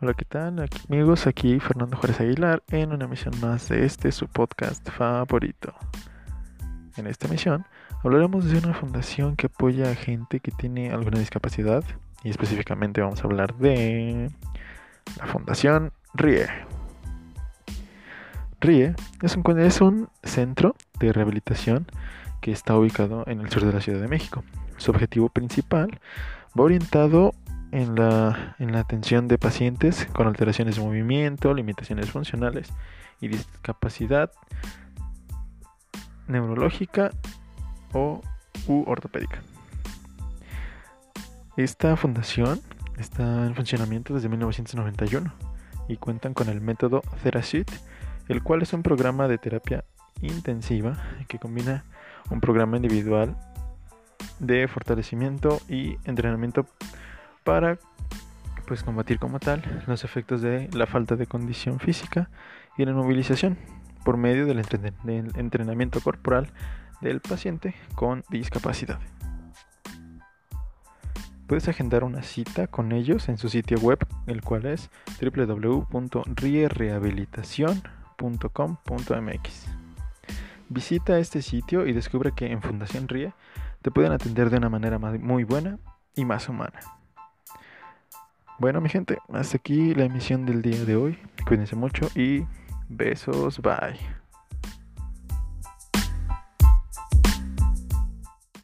Hola, ¿qué tal Aquí- amigos? Aquí Fernando Juárez Aguilar en una emisión más de este su podcast favorito. En esta emisión hablaremos de una fundación que apoya a gente que tiene alguna discapacidad y específicamente vamos a hablar de la Fundación RIE. RIE es un, es un centro de rehabilitación que está ubicado en el sur de la Ciudad de México. Su objetivo principal va orientado en la, en la atención de pacientes con alteraciones de movimiento, limitaciones funcionales y discapacidad neurológica o u ortopédica. Esta fundación está en funcionamiento desde 1991 y cuentan con el método TheraSuite, el cual es un programa de terapia intensiva que combina un programa individual de fortalecimiento y entrenamiento para pues combatir como tal los efectos de la falta de condición física y la inmovilización por medio del, entren del entrenamiento corporal del paciente con discapacidad. Puedes agendar una cita con ellos en su sitio web, el cual es www.rierehabilitacion.com.mx. Visita este sitio y descubre que en Fundación RIE te pueden atender de una manera muy buena y más humana. Bueno, mi gente, hasta aquí la emisión del día de hoy. Cuídense mucho y besos, bye.